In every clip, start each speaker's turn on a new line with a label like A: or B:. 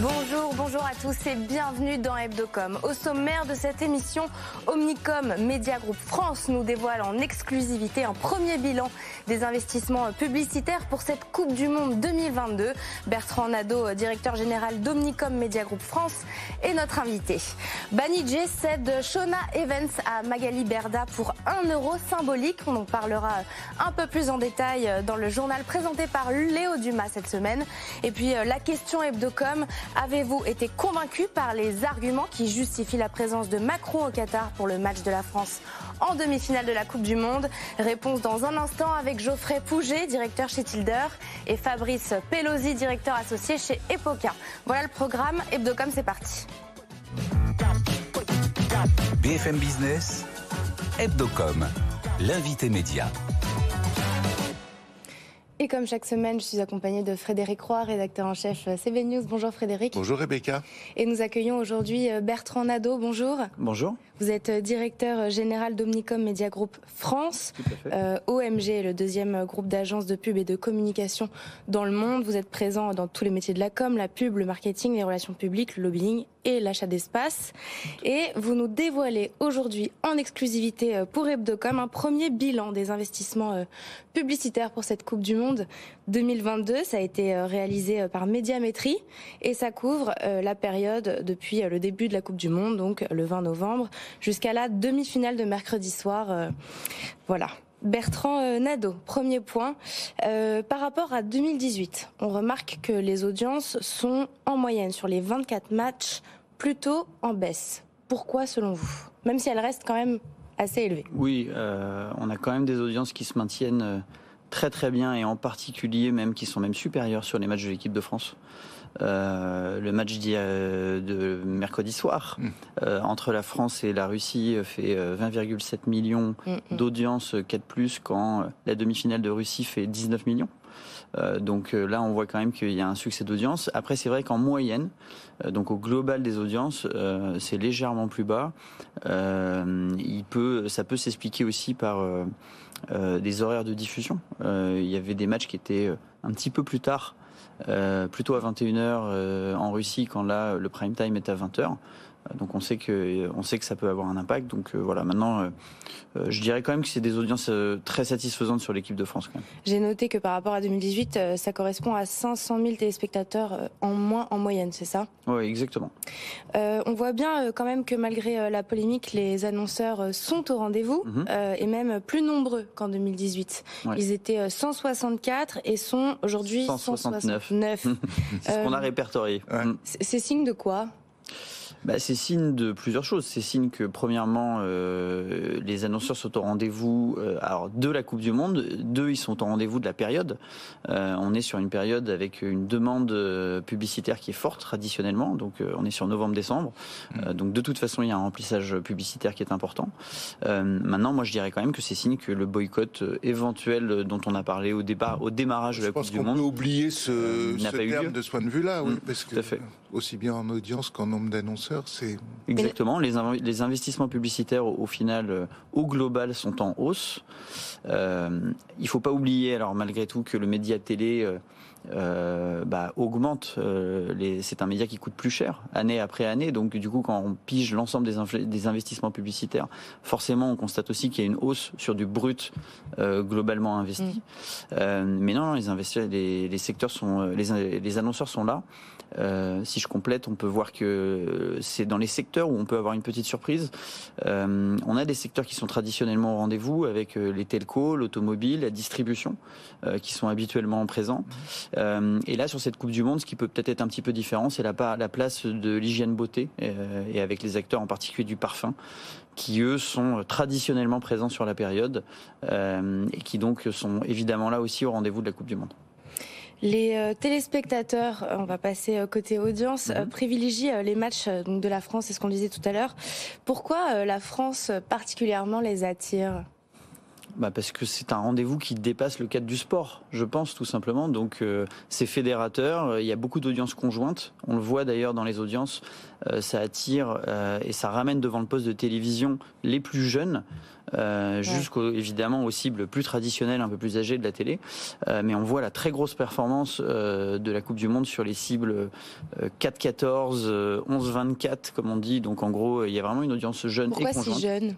A: Bonjour, bonjour à tous et bienvenue dans Hebdocom. Au sommaire de cette émission, Omnicom Media Group France nous dévoile en exclusivité un premier bilan des investissements publicitaires pour cette Coupe du Monde 2022. Bertrand Nadeau, directeur général d'Omnicom Media Group France, est notre invité. Banijé cède Shona Evans à Magali Berda pour 1 euro symbolique. On en parlera un peu plus en détail dans le journal présenté par Léo Dumas cette semaine. Et puis la question Hebdocom Avez-vous été convaincu par les arguments qui justifient la présence de Macron au Qatar pour le match de la France en demi-finale de la Coupe du Monde? Réponse dans un instant avec Geoffrey Pouget, directeur chez Tilder, et Fabrice Pelosi, directeur associé chez Epoca. Voilà le programme. Hebdocom, c'est parti.
B: BFM Business, Hebdocom, l'invité média.
A: Et comme chaque semaine, je suis accompagnée de Frédéric Roy, rédacteur en chef CB News. Bonjour Frédéric.
C: Bonjour Rebecca.
A: Et nous accueillons aujourd'hui Bertrand Nadeau. Bonjour.
D: Bonjour.
A: Vous êtes directeur général d'Omnicom Media Group France. Euh, OMG est le deuxième groupe d'agences de pub et de communication dans le monde. Vous êtes présent dans tous les métiers de la com, la pub, le marketing, les relations publiques, le lobbying et l'achat d'espace. Et vous nous dévoilez aujourd'hui en exclusivité pour Hebdocom un premier bilan des investissements publicitaires pour cette Coupe du Monde 2022. Ça a été réalisé par Médiamétrie et ça couvre la période depuis le début de la Coupe du Monde, donc le 20 novembre, jusqu'à la demi-finale de mercredi soir. voilà. Bertrand Nadeau, premier point. Euh, par rapport à 2018, on remarque que les audiences sont en moyenne sur les 24 matchs plutôt en baisse. Pourquoi selon vous? Même si elles restent quand même assez élevées.
D: Oui, euh, on a quand même des audiences qui se maintiennent très très bien et en particulier même qui sont même supérieures sur les matchs de l'équipe de France. Euh, le match de mercredi soir mmh. euh, entre la France et la Russie fait 20,7 millions mmh, d'audience, 4 plus, quand la demi-finale de Russie fait 19 millions. Euh, donc là, on voit quand même qu'il y a un succès d'audience. Après, c'est vrai qu'en moyenne, euh, donc au global des audiences, euh, c'est légèrement plus bas. il peut, ça peut s'expliquer aussi par des horaires de diffusion. il y avait des matchs qui étaient un petit peu plus tard euh, plutôt à 21h euh, en Russie quand là le prime time est à 20h. Donc on sait que on sait que ça peut avoir un impact. Donc euh, voilà, maintenant je dirais quand même que c'est des audiences très satisfaisantes sur l'équipe de France.
A: J'ai noté que par rapport à 2018, ça correspond à 500 000 téléspectateurs en moins en moyenne, c'est ça?
D: Oui, exactement.
A: Euh, on voit bien quand même que malgré la polémique, les annonceurs sont au rendez-vous mm -hmm. et même plus nombreux qu'en 2018. Ouais. Ils étaient 164 et sont aujourd'hui 169.
D: 9. c'est ce qu'on a répertorié.
A: Ouais. C'est signe de quoi?
D: Bah, c'est signe de plusieurs choses. C'est signe que premièrement, euh, les annonceurs sont au rendez-vous euh, alors de la Coupe du Monde. Deux, ils sont au rendez-vous de la période. Euh, on est sur une période avec une demande publicitaire qui est forte traditionnellement. Donc on est sur novembre-décembre. Mmh. donc de toute façon, il y a un remplissage publicitaire qui est important. maintenant, moi, je dirais quand même que c'est signe que le boycott éventuel dont on a parlé au départ, au démarrage de la Coupe du Monde,
C: peut oublier ce, ce terme de ce point de vue-là, oui,
D: Mmh,
C: parce que
D: fait.
C: aussi bien en audience qu'en nombre c'est
D: Exactement. Les, inv- les investissements publicitaires, au, au final, euh, au global, sont en hausse. Euh, il faut pas oublier, alors malgré tout, que le média télé euh, bah, augmente. euh, c'est un média qui coûte plus cher année après année. Donc du coup, quand on pige l'ensemble des, investissements publicitaires, forcément, on constate aussi qu'il y a une hausse sur du brut euh, globalement investi. Euh, mais non, non, les, investi- les, les secteurs sont, les, les annonceurs sont là. Euh, si je complète, on peut voir que c'est dans les secteurs où on peut avoir une petite surprise. Euh, on a des secteurs qui sont traditionnellement au rendez-vous avec euh, les telcos, l'automobile, la distribution, qui sont habituellement présents. Et là, sur cette Coupe du Monde, ce qui peut peut-être être un petit peu différent, c'est la, place de l'hygiène beauté et avec les acteurs en particulier du parfum qui eux sont traditionnellement présents sur la période et qui donc sont évidemment là aussi au rendez-vous de la Coupe du Monde.
A: Les euh, téléspectateurs, euh, on va passer euh, côté audience,
D: Mhm.
A: privilégient les matchs donc de la France, c'est ce qu'on disait tout à l'heure. Pourquoi la France particulièrement les attire?
D: Bah parce que c'est un rendez-vous qui dépasse le cadre du sport, je pense tout simplement. Donc euh, c'est fédérateur. Il y a beaucoup d'audiences conjointes. On le voit d'ailleurs dans les audiences. Euh, ça attire euh, et ça ramène devant le poste de télévision les plus jeunes. Euh, jusqu'au évidemment aux cibles plus traditionnelles, un peu plus âgées de la télé. Euh, mais on voit la très grosse performance euh, de la Coupe du Monde sur les cibles 4-14, 11-24, comme on dit. Donc en gros, il y a vraiment une audience jeune
A: Pourquoi
D: et conjointe.
A: si jeune?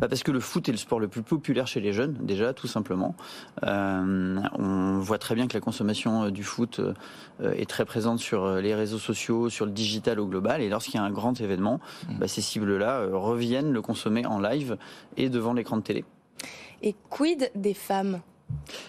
D: Bah parce que le foot est le sport le plus populaire chez les jeunes, déjà, tout simplement. Euh, on voit très bien que la consommation euh, du foot euh, est très présente sur les réseaux sociaux, sur le digital au global. Et lorsqu'il y a un grand événement, mmh. bah, ces cibles-là reviennent le consommer en live et devant l'écran de télé.
A: Et quid des femmes?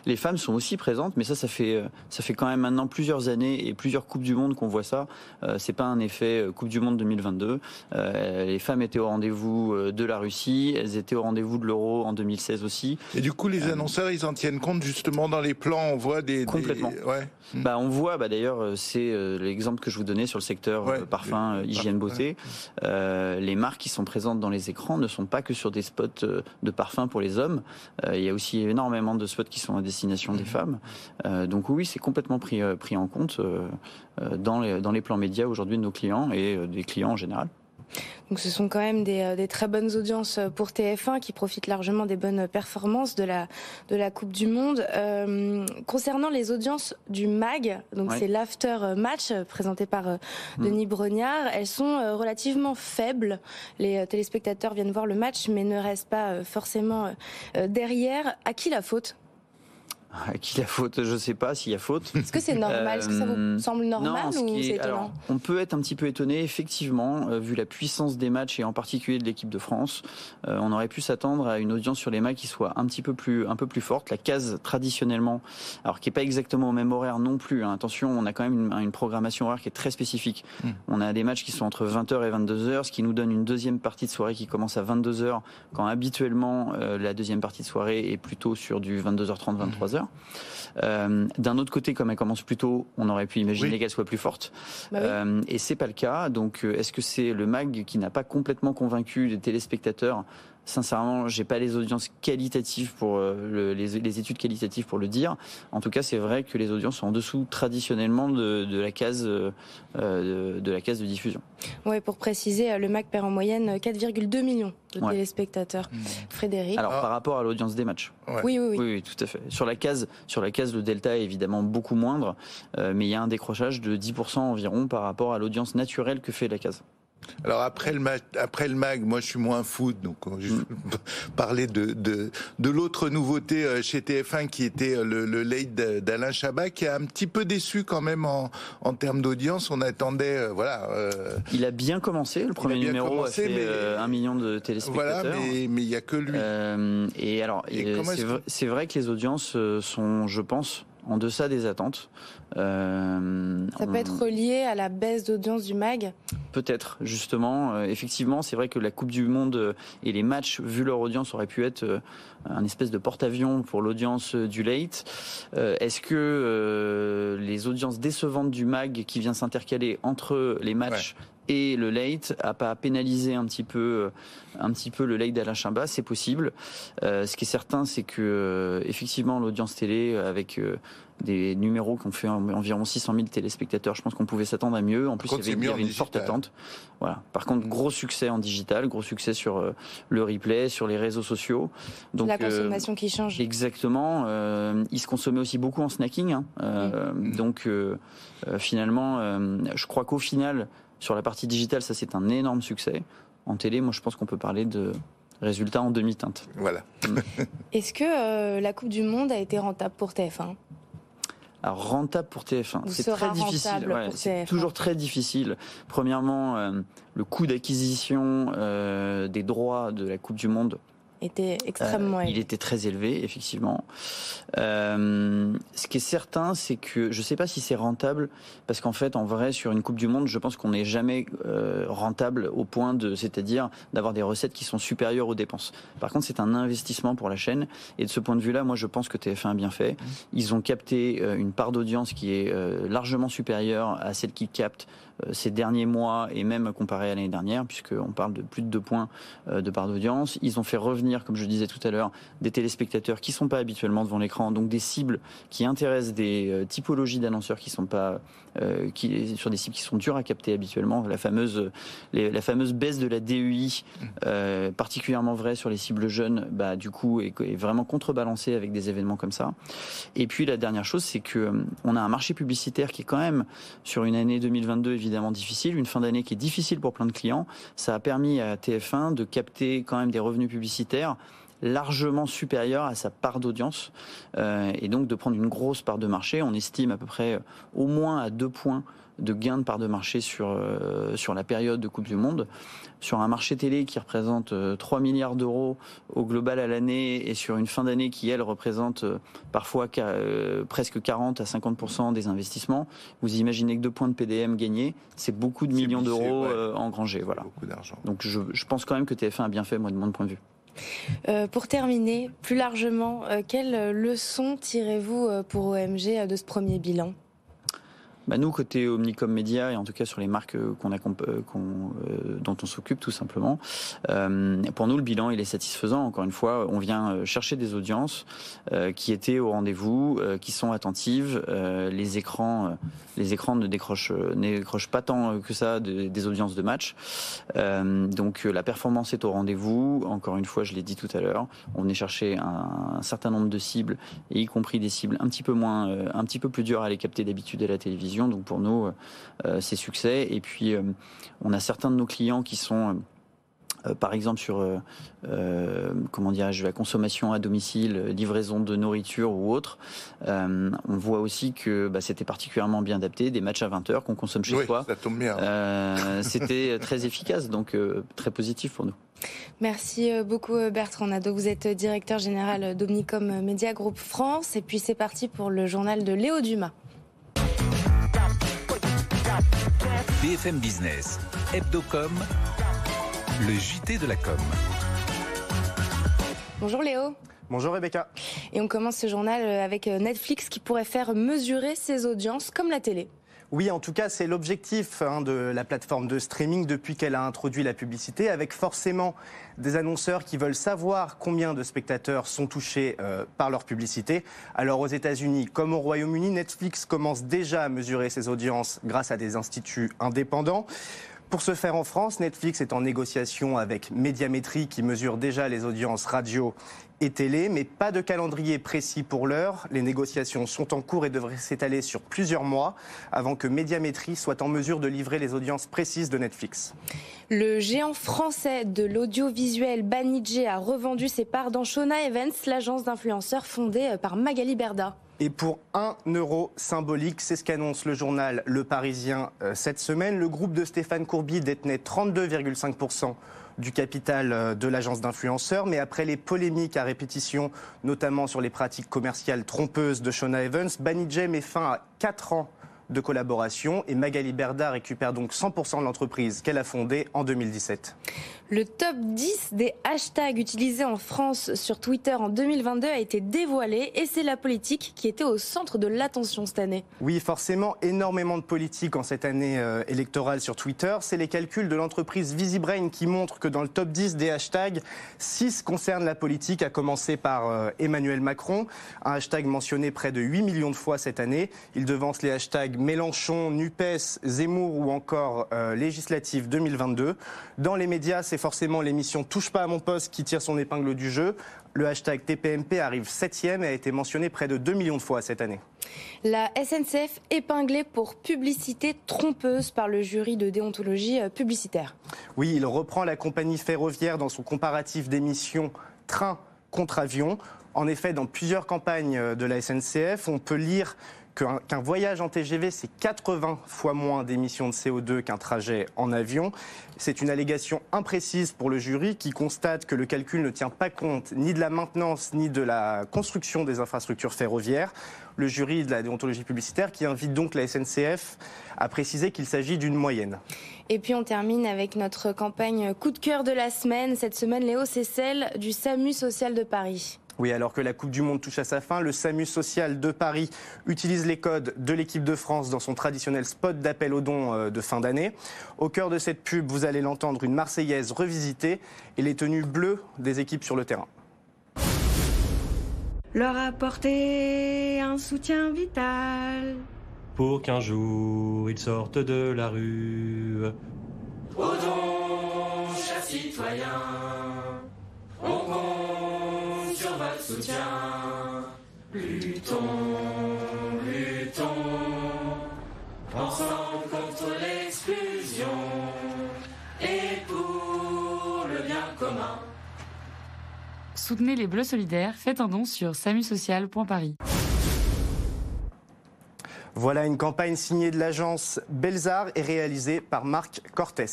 D: Les femmes sont aussi présentes, mais ça, ça fait, euh, ça fait quand même maintenant plusieurs années et plusieurs Coupes du Monde qu'on voit ça. Euh, c'est pas un effet euh, Coupe du Monde 2022. Euh, les femmes étaient au rendez-vous de la Russie, elles étaient au rendez-vous de l'Euro en 2016 aussi.
C: Et du coup, les annonceurs, ils en tiennent compte justement dans les plans. On voit des
D: complètement.
C: Des... Ouais.
D: Bah, on voit. Bah, d'ailleurs, c'est l'exemple que je vous donnais sur le secteur ouais, parfum, hygiène, beauté. Ouais. les marques qui sont présentes dans les écrans ne sont pas que sur des spots de parfum pour les hommes. il y a aussi énormément de spots qui sont à destination des femmes. Euh, donc oui, c'est complètement pris, euh, pris en compte euh, dans, les, dans les plans médias aujourd'hui de nos clients et des clients en général.
A: Donc ce sont quand même des, des, très bonnes audiences pour TF1 qui profitent largement des bonnes performances de la, de la Coupe du Monde. Euh, concernant les audiences du MAG, donc ouais. c'est l'after match présenté par euh, Denis mmh. Brognard, elles sont relativement faibles. Les téléspectateurs viennent voir le match mais ne restent pas forcément derrière. À qui la faute?
D: À qui la faute Je sais pas s'il y a faute.
A: Est-ce que c'est normal? Est-ce que ça vous semble normal
D: non,
A: ou c'est
D: étonnant? On peut être un petit peu étonné, effectivement, euh, vu la puissance des matchs et en particulier de l'équipe de France. Euh, on aurait pu s'attendre à une audience sur les matchs qui soit un petit peu plus, un peu plus forte. La case traditionnellement, alors qui est pas exactement au même horaire non plus. Hein. Attention, on a quand même une, une, programmation horaire qui est très spécifique. Mmh. On a des matchs qui sont entre 20h et 22h, ce qui nous donne une deuxième partie de soirée qui commence à 22h, quand habituellement euh, la deuxième partie de soirée est plutôt sur du 22h30, 23h. Euh, D'un autre côté, comme elle commence plus tôt, on aurait pu imaginer oui. qu'elle soit plus forte.
A: Bah oui.
D: euh, et c'est pas le cas. Donc, est-ce que c'est le mag qui n'a pas complètement convaincu les téléspectateurs Sincèrement, j'ai pas les audiences qualitatives pour euh, le, les, les, études qualitatives pour le dire. En tout cas, c'est vrai que les audiences sont en dessous traditionnellement de, de la case euh, de, de, la case de diffusion.
A: Ouais, pour préciser, le MAC perd en moyenne 4,2 millions de ouais. téléspectateurs. Mmh. Frédéric.
D: Alors ah. par rapport à l'audience des matchs.
A: Ouais. Oui, oui, oui,
D: oui, oui, tout à fait. Sur la case, sur la case, le delta est évidemment beaucoup moindre, euh, mais il y a un décrochage de 10% environ par rapport à l'audience naturelle que fait la case.
C: Alors après le, mag, après le mag, moi je suis moins foot, donc je vais parler de, de, de l'autre nouveauté euh, chez TF1 qui était euh, le, le late d'Alain Chabat, qui a un petit peu déçu quand même en, en termes d'audience. On attendait, euh, voilà. Euh,
D: il a bien commencé, le premier numéro
C: commencé,
D: a fait
C: mais,
D: euh, un million de téléspectateurs.
C: Voilà, mais il n'y a que lui.
D: et alors, c'est vrai, vrai que les audiences sont, je pense, en deçà des attentes.
A: Euh, ça peut être relié à la baisse d'audience du MAG?
D: Peut-être, justement. Euh, effectivement, c'est vrai que la Coupe du Monde et les matchs, vu leur audience, auraient pu être euh, un espèce de porte-avions pour l'audience du late. Euh, Est-ce que euh, les audiences décevantes du MAG qui vient s'intercaler entre les matchs ouais et le late a pas pénalisé un petit peu un petit peu le late d'Alain Chimba, c'est possible. Euh, ce qui est certain, c'est que euh, effectivement l'audience télé avec euh, des numéros qui ont fait environ 600 000 téléspectateurs, je pense qu'on pouvait s'attendre à mieux. En plus,
C: contre,
D: il y avait, il y avait une forte attente. Voilà. Par contre, gros succès en digital, gros succès sur euh, le replay, sur les réseaux sociaux.
A: Donc la consommation qui change.
D: Exactement. Euh, il se consommait aussi beaucoup en snacking. Hein. Mmh. Donc finalement, je crois qu'au final sur la partie digitale, ça c'est un énorme succès. En télé, moi je pense qu'on peut parler de résultats en demi-teinte.
C: Voilà.
A: Est-ce que euh, la Coupe du Monde a été rentable pour TF1
D: alors rentable pour TF1, c'est très difficile. Ouais, c'est toujours très difficile. Premièrement, euh, le coût d'acquisition euh, des droits de la Coupe du Monde
A: était extrêmement
D: euh,
A: élevé.
D: Il était très élevé, effectivement. Euh, ce qui est certain, c'est que je ne sais pas si c'est rentable, parce qu'en fait, en vrai, sur une Coupe du Monde, je pense qu'on n'est jamais euh, rentable au point de, c'est-à-dire d'avoir des recettes qui sont supérieures aux dépenses. Par contre, c'est un investissement pour la chaîne, et de ce point de vue-là, moi, je pense que TF1 a bien fait. Mmh. Ils ont capté une part d'audience qui est largement supérieure à celle qu'ils captent ces derniers mois et même comparé à l'année dernière, puisqu'on parle de plus de 2 points de part d'audience. Ils ont fait revenir, comme je disais tout à l'heure, des téléspectateurs qui ne sont pas habituellement devant l'écran, donc des cibles qui intéressent des typologies d'annonceurs qui sont pas qui, sur des cibles qui sont dures à capter habituellement. La fameuse, la fameuse baisse de la DEI, euh, particulièrement vrai sur les cibles jeunes, bah, du coup, est, est, vraiment contrebalancée avec des événements comme ça. Et puis la dernière chose, c'est que euh, on a un marché publicitaire qui est quand même sur une année 2022 évidemment difficile, une fin d'année qui est difficile pour plein de clients. Ça a permis à TF1 de capter quand même des revenus publicitaires largement supérieure à sa part d'audience euh, et donc de prendre une grosse part de marché. On estime à peu près au moins à deux points de gains de part de marché sur, euh, sur la période de Coupe du Monde. Sur un marché télé qui représente 3 euh, milliards d'euros au global à l'année et sur une fin d'année qui, elle, représente parfois presque 40 à 50% des investissements, vous imaginez que deux points de PDM gagnés, c'est beaucoup de millions d'euros engrangés. Voilà.
C: Beaucoup d'argent.
D: Donc je, je pense quand même que TF1 a bien fait, moi, de mon point de vue.
A: Euh, pour terminer, plus largement, euh, quelles leçons tirez-vous euh, pour OMG de ce premier bilan?
D: Bah nous, côté Omnicom Media, et en tout cas sur les marques qu'on a, euh, dont on s'occupe tout simplement, euh, pour nous, le bilan, il est satisfaisant. Encore une fois, on vient euh, chercher des audiences qui étaient au rendez-vous, qui sont attentives. les écrans, les écrans ne décrochent, pas tant que ça des audiences de match. donc la performance est au rendez-vous. Encore une fois, je l'ai dit tout à l'heure, on venait chercher un, certain nombre de cibles, y compris des cibles un petit peu moins, un petit peu plus dures à les capter d'habitude à la télévision donc pour nous, euh, c'est succès. Et puis, euh, on a certains de nos clients qui sont euh, par exemple sur comment dirais-je la consommation à domicile, livraison de nourriture ou autre, on voit aussi que bah, c'était particulièrement bien adapté, des matchs à 20 heures qu'on consomme chez
C: oui,
D: soi.
C: Ça tombe bien.
D: c'était très efficace, donc très positif pour nous.
A: Merci beaucoup Bertrand Nadeau. Vous êtes directeur général d'Omnicom Media Group France. Et puis c'est parti pour le journal de Léo Dumas.
B: BFM Business, Hebdocom, le JT de la com.
A: Bonjour Léo.
E: Bonjour Rebecca.
A: Et on commence ce journal avec Netflix qui pourrait faire mesurer ses audiences comme la télé.
E: Oui, en tout cas, c'est l'objectif hein, de la plateforme de streaming depuis qu'elle a introduit la publicité, avec forcément des annonceurs qui veulent savoir combien de spectateurs sont touchés euh, par leur publicité. Alors aux États-Unis comme au Royaume-Uni, Netflix commence déjà à mesurer ses audiences grâce à des instituts indépendants. Pour ce faire en France, Netflix est en négociation avec Médiamétrie qui mesure déjà les audiences radio et télé, mais pas de calendrier précis pour l'heure. Les négociations sont en cours et devraient s'étaler sur plusieurs mois avant que Médiamétrie soit en mesure de livrer les audiences précises de Netflix.
A: Le géant français de l'audiovisuel Banijé a revendu ses parts dans Shona Events, l'agence d'influenceurs fondée par Magali Berda.
E: Et pour un euro symbolique, c'est ce qu'annonce le journal Le Parisien euh, cette semaine. Le groupe de Stéphane Courby détenait 32,5% du capital euh, de l'agence d'influenceurs. Mais après les polémiques à répétition, notamment sur les pratiques commerciales trompeuses de Shona Evans, Banijay met fin à 4 ans de collaboration et Magali Berda récupère donc 100% de l'entreprise qu'elle a fondée en 2017.
A: Le top 10 des hashtags utilisés en France sur Twitter en 2022 a été dévoilé et c'est la politique qui était au centre de l'attention cette année.
E: Oui, forcément, énormément de politique en cette année euh, électorale sur Twitter. C'est les calculs de l'entreprise VisiBrain qui montrent que dans le top 10 des hashtags, 6 concernent la politique, à commencer par euh, Emmanuel Macron, un hashtag mentionné près de 8 millions de fois cette année. Il devance les hashtags Mélenchon, NUPES, Zemmour ou encore euh, législative 2022. Dans les médias, c'est forcément l'émission Touche pas à mon poste qui tire son épingle du jeu. Le hashtag TPMP arrive septième et a été mentionné près de 2 millions de fois cette année.
A: La SNCF épinglée pour publicité trompeuse par le jury de déontologie euh, publicitaire.
E: Oui, il reprend la compagnie ferroviaire dans son comparatif d'émissions train contre avion. En effet, dans plusieurs campagnes euh, de la SNCF, on peut lire qu'un voyage en TGV, c'est 80 fois moins d'émissions de CO2 qu'un trajet en avion. C'est une allégation imprécise pour le jury qui constate que le calcul ne tient pas compte ni de la maintenance ni de la construction des infrastructures ferroviaires. Le jury de la déontologie publicitaire qui invite donc la SNCF à préciser qu'il s'agit d'une moyenne.
A: Et puis on termine avec notre campagne coup de cœur de la semaine. Cette semaine, Léo, c'est celle du SAMU social de Paris.
E: Oui, alors que la Coupe du Monde touche à sa fin, le SAMU social de Paris utilise les codes de l'équipe de France dans son traditionnel spot d'appel aux dons euh, de fin d'année. Au cœur de cette pub, vous allez l'entendre, une Marseillaise revisitée et les tenues bleues des équipes sur le terrain.
F: Leur apporter un soutien vital.
G: Pour qu'un jour ils sortent de la rue.
H: Au don, chers citoyens, on votre soutien. Luttons, luttons, ensemble contre l'exclusion et pour le bien commun.
I: Soutenez les Bleus solidaires, faites un don sur samusocial.paris.
E: Voilà une campagne signée de l'agence Belzar et réalisée par Marc Cortés.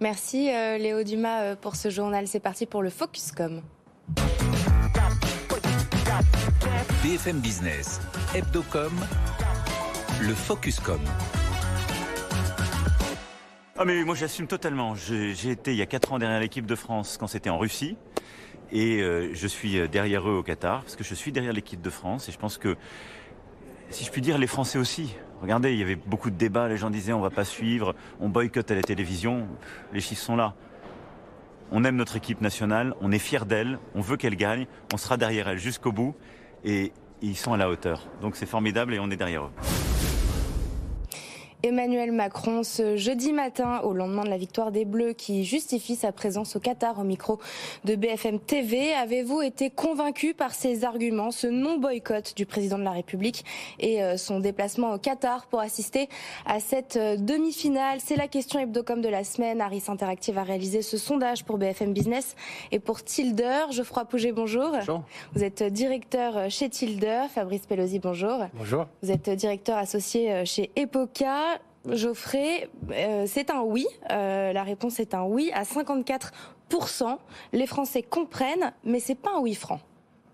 A: Merci euh, Léo Dumas euh, pour ce journal. C'est parti pour le Focuscom.
B: BFM Business, Hebdocom, le Focuscom.
J: Ah mais moi j'assume totalement. J'ai été il y a 4 ans derrière l'équipe de France quand c'était en Russie. Et euh, je suis euh, derrière eux au Qatar, parce que je suis derrière l'équipe de France. Et je pense que, si je puis dire, les Français aussi. Regardez, il y avait beaucoup de débats, les gens disaient on va pas suivre, on boycotte à la télévision. Les chiffres sont là. On aime notre équipe nationale, on est fier d'elle, on veut qu'elle gagne, on sera derrière elle jusqu'au bout et ils sont à la hauteur. Donc c'est formidable et on est derrière eux.
A: Emmanuel Macron ce jeudi matin au lendemain de la victoire des Bleus qui justifie sa présence au Qatar au micro de BFM TV. Avez-vous été convaincu par ses arguments, ce non-boycott du président de la République et euh, son déplacement au Qatar pour assister à cette euh, demi-finale? C'est la question hebdocom de la semaine. Harris Interactive a réalisé ce sondage pour BFM Business et pour Tilder. Geoffroy Pouget, bonjour.
K: Bonjour.
A: Vous êtes directeur chez Tilder. Fabrice Pelosi, bonjour.
K: Bonjour.
A: Vous êtes directeur associé chez Epoca. Geoffrey, euh, c'est un oui. Euh, la réponse est un oui à 54%. Les Français comprennent, mais c'est pas un oui franc.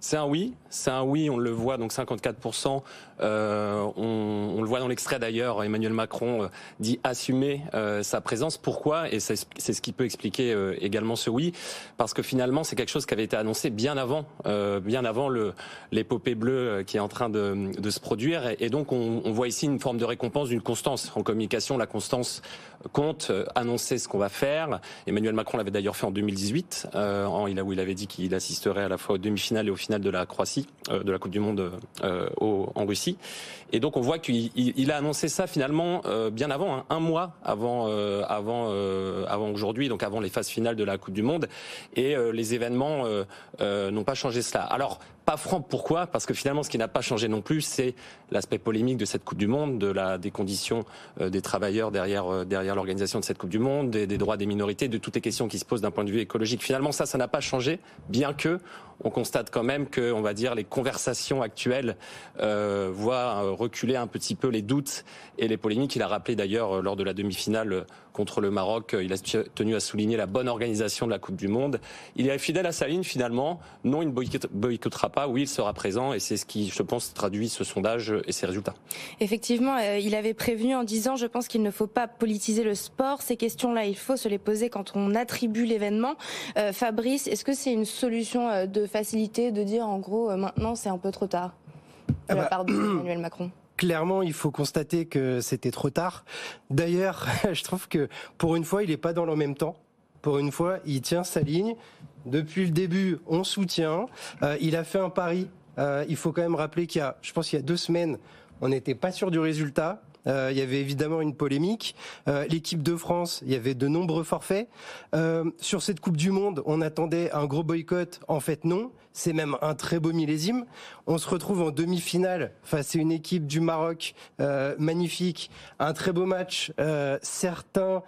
K: C'est un oui, c'est un oui, on le voit, donc 54%. Euh, on, le voit dans l'extrait d'ailleurs, Emmanuel Macron euh, dit assumer euh, sa présence. Pourquoi? Et c'est ce qui peut expliquer également ce oui, parce que finalement c'est quelque chose qui avait été annoncé bien avant, bien avant l'épopée bleue qui est en train de, se produire. Et, donc on, voit ici une forme de récompense d'une constance. En communication, la constance compte annoncer ce qu'on va faire. Emmanuel Macron l'avait d'ailleurs fait en 2018, en, il a, où il avait dit qu'il assisterait à la fois aux demi-finales et aux finales de la Croatie, de la Coupe du Monde en Russie. Et donc on voit qu'il a annoncé ça finalement euh, bien avant, hein, un mois avant euh, avant euh, avant aujourd'hui, donc avant les phases finales de la Coupe du Monde. Et les événements n'ont pas changé cela. Alors pas franc. Pourquoi? Parce que finalement, ce qui n'a pas changé non plus, c'est l'aspect polémique de cette Coupe du Monde, de la, des conditions euh, des travailleurs derrière, euh, derrière l'organisation de cette Coupe du Monde, des, droits des minorités, de toutes les questions qui se posent d'un point de vue écologique. Finalement, ça, ça n'a pas changé, bien que on constate quand même que, on va dire, les conversations actuelles euh, voient euh, reculer un petit peu les doutes et les polémiques. Il a rappelé d'ailleurs lors de la demi-finale contre le Maroc, il a tenu à souligner la bonne organisation de la Coupe du Monde. Il est fidèle à sa ligne finalement. Non, il ne boycottera pas. Oui, il sera présent et c'est ce qui, je pense, traduit ce sondage et ses résultats.
A: Effectivement, euh, il avait prévenu en disant, je pense qu'il ne faut pas politiser le sport. Ces questions-là, il faut se les poser quand on attribue l'événement. Euh, Fabrice, est-ce que c'est une solution euh, de facilité de dire en gros maintenant c'est un peu trop tard? De ah la bah, part d'Emmanuel Macron
L: clairement, il faut constater que c'était trop tard. D'ailleurs, je trouve que pour une fois, il n'est pas dans le même temps. Pour une fois, il tient sa ligne. Depuis le début, on soutient. Euh, il a fait un pari. Euh, il faut quand même rappeler qu'il y a, je pense, il y a deux semaines, on n'était pas sûr du résultat. Euh, il y avait évidemment une polémique. L'équipe de France, il y avait de nombreux forfaits. Sur cette Coupe du Monde, on attendait un gros boycott. En fait, non. C'est même un très beau millésime. On se retrouve en demi-finale face à une équipe du Maroc euh, magnifique. Un très beau match. Euh, certains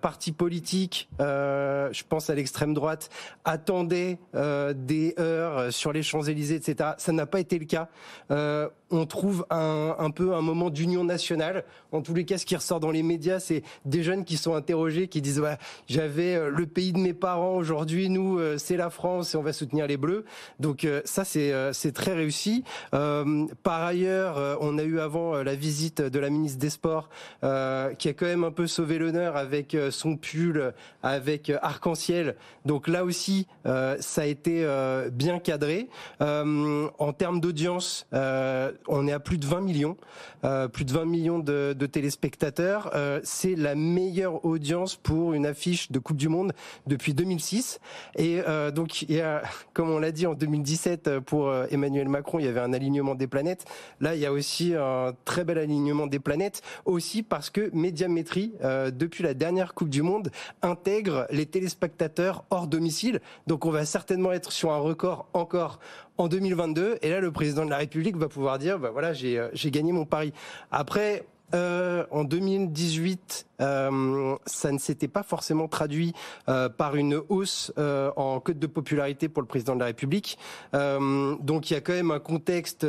L: partis politiques, je pense à l'extrême droite, attendaient des heures sur les Champs-Élysées, etc. Ça n'a pas été le cas. on trouve un, peu un moment d'union nationale national. En tous les cas, ce qui ressort dans les médias, c'est des jeunes qui sont interrogés, qui disent j'avais euh, le pays de mes parents aujourd'hui, nous euh, c'est la France et on va soutenir les Bleus. Donc euh, ça c'est c'est très réussi. par ailleurs, on a eu avant la visite de la ministre des Sports qui a quand même un peu sauvé l'honneur avec son pull avec arc-en-ciel. Donc là aussi, ça a été bien cadré. en termes d'audience, on est à plus de 20 millions, plus de 20 millions de, de téléspectateurs. c'est la meilleure audience pour une affiche de Coupe du Monde depuis 2006. Et euh, donc, il y a, comme on l'a dit en 2017 euh, pour euh, Emmanuel Macron, il y avait un alignement des planètes. Là, il y a aussi un très bel alignement des planètes, aussi parce que Médiamétrie, depuis la dernière Coupe du Monde, intègre les téléspectateurs hors domicile. Donc, on va certainement être sur un record encore en 2022. Et là, le président de la République va pouvoir dire, bah voilà, j'ai gagné mon pari. Après, euh, en 2018, euh, ça ne s'était pas forcément traduit euh, par une hausse euh, en code de popularité pour le président de la République. Donc il y a quand même un contexte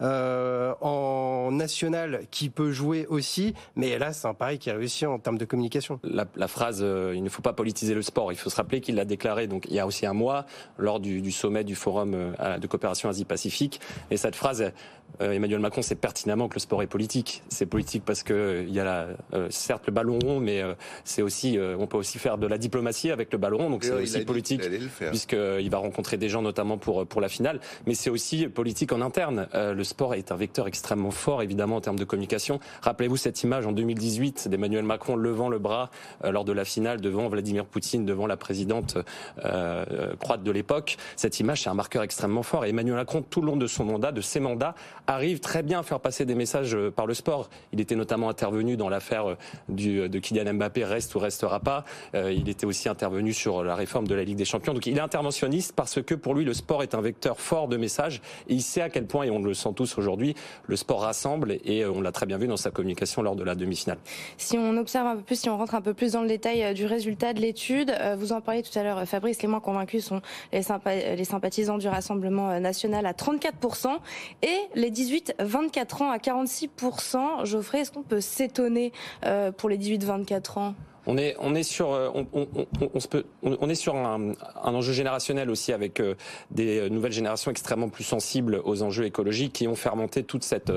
L: en national qui peut jouer aussi, mais là c'est un pari qui a réussi en termes de communication.
K: La, phrase "il ne faut pas politiser le sport", il faut se rappeler qu'il l'a déclaré donc il y a aussi un mois lors du, du sommet du forum de coopération Asie-Pacifique. Et cette phrase, Emmanuel Macron sait pertinemment que le sport est politique. C'est politique parce que il y a la, certes le ballon rond, mais c'est aussi on peut aussi faire de la diplomatie avec le ballon, donc c'est aussi politique puisqu'il va rencontrer des gens notamment pour pour la finale, mais c'est aussi politique en interne. Euh, le sport est un vecteur extrêmement fort évidemment en termes de communication. Rappelez-vous cette image en 2018 d'Emmanuel Macron levant le bras euh, lors de la finale devant Vladimir Poutine, devant la présidente euh, croate de l'époque. Cette image c'est un marqueur extrêmement fort. Et Emmanuel Macron tout le long de son mandat, de ses mandats, arrive très bien à faire passer des messages par le sport. Il était notamment intervenu dans l'affaire de Kylian Mbappé reste ou restera pas. il était aussi intervenu sur la réforme de la Ligue des Champions. Donc il est interventionniste parce que pour lui, le sport est un vecteur fort de messages et il sait à quel point, et on le sent tous aujourd'hui, le sport rassemble et euh, on l'a très bien vu dans sa communication lors de la demi-finale.
A: Si on observe un peu plus, si on rentre un peu plus dans le détail euh, du résultat de l'étude, euh, vous en parliez tout à l'heure, Fabrice, les moins convaincus sont les sympathisants du Rassemblement national à 34% et les 18-24 ans à 46%. Geoffrey, est-ce qu'on peut s'étonner pour les 18-24 ans
K: on est, on est sur, euh, on, on, on, se peut, on, est sur un, un, enjeu générationnel aussi avec euh, des nouvelles générations extrêmement plus sensibles aux enjeux écologiques qui ont fermenté toute cette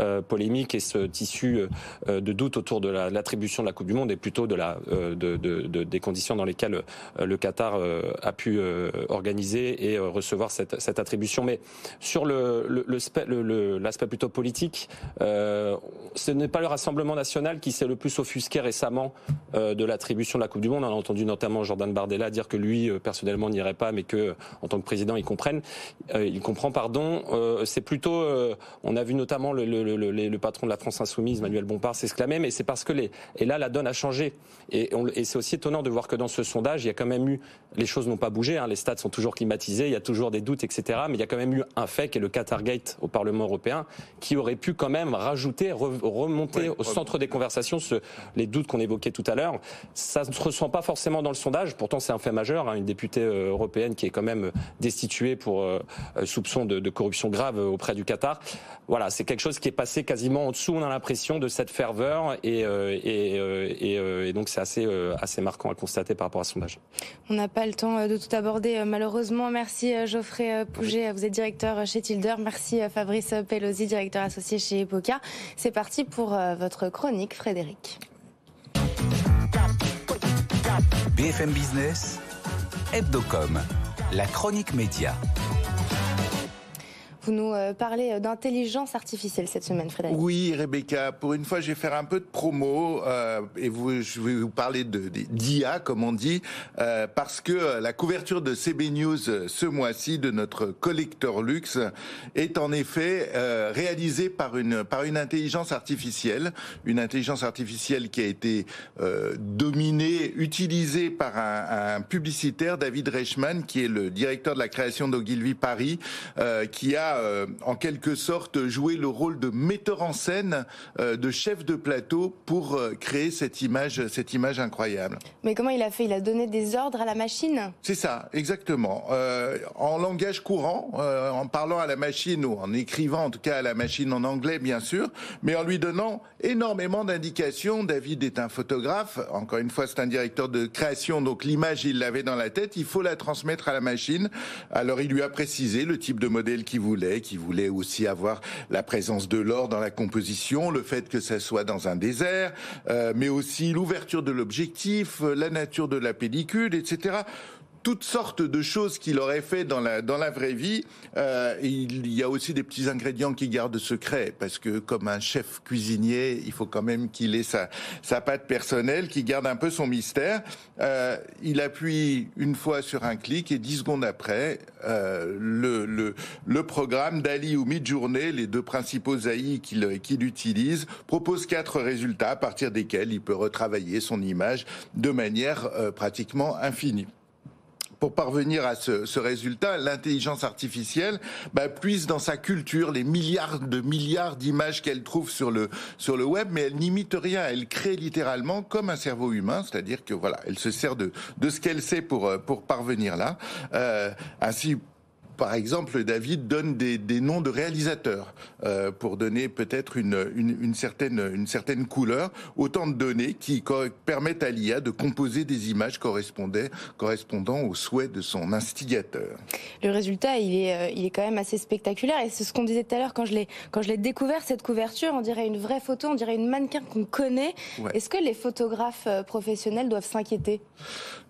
K: euh, polémique et ce tissu de doute autour de l'attribution de la Coupe du Monde et plutôt de la, de, de, des conditions dans lesquelles le Qatar a pu organiser et recevoir cette, cette, attribution. Mais sur le, l'aspect le, le, plutôt politique, ce n'est pas le Rassemblement national qui s'est le plus offusqué récemment de l'attribution de la Coupe du Monde. On a entendu notamment Jordan Bardella dire que lui, euh, personnellement, n'irait pas, mais que, en tant que président, il comprenne. Euh, il comprend, pardon. Euh, c'est plutôt, on a vu notamment le, le, le, le, patron de la France Insoumise, Manuel Bompard, s'exclamer, mais c'est parce que les, et là, la donne a changé. Et, et c'est aussi étonnant de voir que dans ce sondage, il y a quand même eu, les choses n'ont pas bougé, hein, les stades sont toujours climatisés, il y a toujours des doutes, etc. Mais il y a quand même eu un fait qui est le Qatargate au Parlement européen, qui aurait pu quand même rajouter, remonter au centre des conversations ce, les doutes qu'on évoquait tout à l'heure. Ça ne se ressent pas forcément dans le sondage. Pourtant, c'est un fait majeur. Hein, une députée euh, européenne qui est quand même destituée pour euh, euh, soupçon de, corruption grave auprès du Qatar. Voilà, c'est quelque chose qui est passé quasiment en dessous. On a l'impression de cette ferveur et, donc c'est assez, assez marquant à constater par rapport à ce sondage.
A: On n'a pas le temps de tout aborder malheureusement. Merci Geoffrey Pouget, vous êtes directeur chez Tilder. Merci Fabrice Pelosi, directeur associé chez Epoca. C'est parti pour votre chronique, Frédéric.
B: BFM Business, Hebdocom, la chronique média.
A: Vous nous euh, parlez euh, d'intelligence artificielle cette semaine, Frédéric.
C: Oui, Rebecca. Pour une fois, je vais faire un peu de promo euh, et je vais vous parler d'IA, comme on dit, parce que la couverture de CB News ce mois-ci de notre collecteur luxe est en effet réalisée par une par une intelligence artificielle, une intelligence artificielle qui a été dominée, utilisée par un, un, publicitaire, David Reichmann, qui est le directeur de la création d'Ogilvy Paris, qui a a euh, en quelque sorte joué le rôle de metteur en scène, euh, de chef de plateau pour euh, créer cette image, cette image incroyable.
A: Mais comment il a fait? Il a donné des ordres à la machine?
C: C'est ça, exactement. En langage courant, en parlant à la machine ou en écrivant en tout cas à la machine en anglais bien sûr, mais en lui donnant énormément d'indications. David est un photographe, encore une fois c'est un directeur de création, donc l'image il l'avait dans la tête, il faut la transmettre à la machine. Alors il lui a précisé le type de modèle qu'il voulait, qu'il voulait aussi avoir la présence de l'or dans la composition, le fait que ça soit dans un désert, euh, mais aussi l'ouverture de l'objectif, euh, la nature de la pellicule, etc toutes sortes de choses qu'il aurait fait dans la dans la vraie vie. Euh, il y a aussi des petits ingrédients qui gardent secret parce que comme un chef cuisinier, il faut quand même qu'il ait sa sa pâte personnelle, qui garde un peu son mystère. Euh, il appuie une fois sur un clic et dix secondes après, euh, le, le le programme Dali ou Midjourney, les deux principaux AI qu'il qu'il utilise, propose quatre résultats à partir desquels il peut retravailler son image de manière euh, pratiquement infinie pour parvenir à ce, ce résultat, l'intelligence artificielle bah, puise dans sa culture les milliards de milliards d'images qu'elle trouve sur le sur le web, mais elle n'imite rien. Elle crée littéralement comme un cerveau humain, c'est-à-dire que voilà, elle se sert de de ce qu'elle sait pour euh, pour parvenir là. Euh, ainsi par exemple, David donne des, des noms de réalisateurs euh, pour donner peut-être une, une, une, certaine, une certaine couleur. Autant de données qui permettent à l'IA de composer des images correspondant aux souhaits de son instigateur.
A: Le résultat, il est, euh, il est quand même assez spectaculaire. Et c'est ce qu'on disait tout à l'heure quand je l'ai quand je l'ai découvert cette couverture. On dirait une vraie photo, on dirait une mannequin qu'on connaît. Ouais. Est-ce que les photographes euh, professionnels doivent s'inquiéter?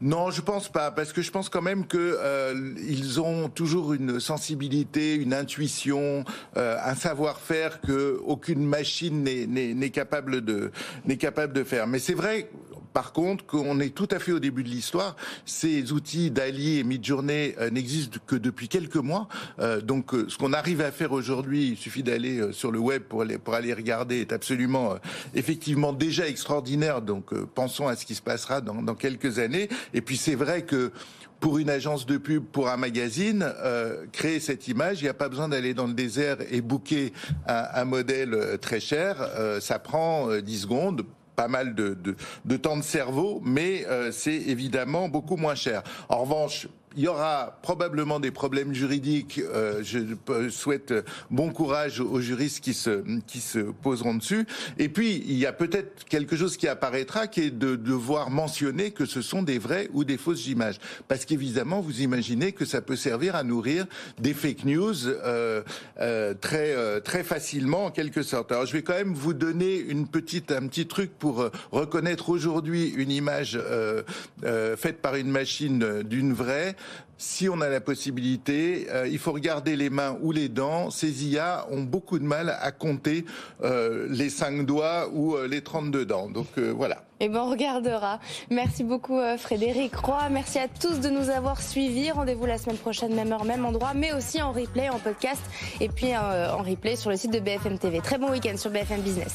C: Non, je pense pas, parce que je pense quand même que euh, ils ont toujours une sensibilité, une intuition, euh, un savoir-faire que aucune machine n'est capable de n'est capable de faire. Mais c'est vrai par contre, qu'on est tout à fait au début de l'histoire. Ces outils d'Ali et Midjourney euh, n'existent que depuis quelques mois. Euh, donc, ce qu'on arrive à faire aujourd'hui, il suffit d'aller sur le web pour aller, regarder, est absolument, effectivement, déjà extraordinaire. Donc, pensons à ce qui se passera dans quelques années. Et puis, c'est vrai que pour une agence de pub, pour un magazine, euh, créer cette image, il n'y a pas besoin d'aller dans le désert et booker un, un modèle très cher. Euh, ça prend euh, 10 secondes pas mal de, de, de, temps de cerveau, mais euh, c'est évidemment beaucoup moins cher. En revanche, il y aura probablement des problèmes juridiques. Euh, je souhaite bon courage aux juristes qui se poseront dessus. Et puis il y a peut-être quelque chose qui apparaîtra, qui est de devoir mentionner que ce sont des vraies ou des fausses images, parce qu'évidemment vous imaginez que ça peut servir à nourrir des fake news euh, euh, très très facilement en quelque sorte. Alors je vais quand même vous donner une petite un petit truc pour reconnaître aujourd'hui une image faite par une machine d'une vraie si on a la possibilité, euh, il faut regarder les mains ou les dents. Ces IA ont beaucoup de mal à compter euh, les cinq doigts ou euh, les 32 dents. Donc voilà.
A: Eh ben, on regardera. Merci beaucoup Frédéric Roy. Merci à tous de nous avoir suivis. Rendez-vous la semaine prochaine, même heure, même endroit, mais aussi en replay, en podcast et puis en replay sur le site de BFM TV. Très bon week-end sur BFM Business.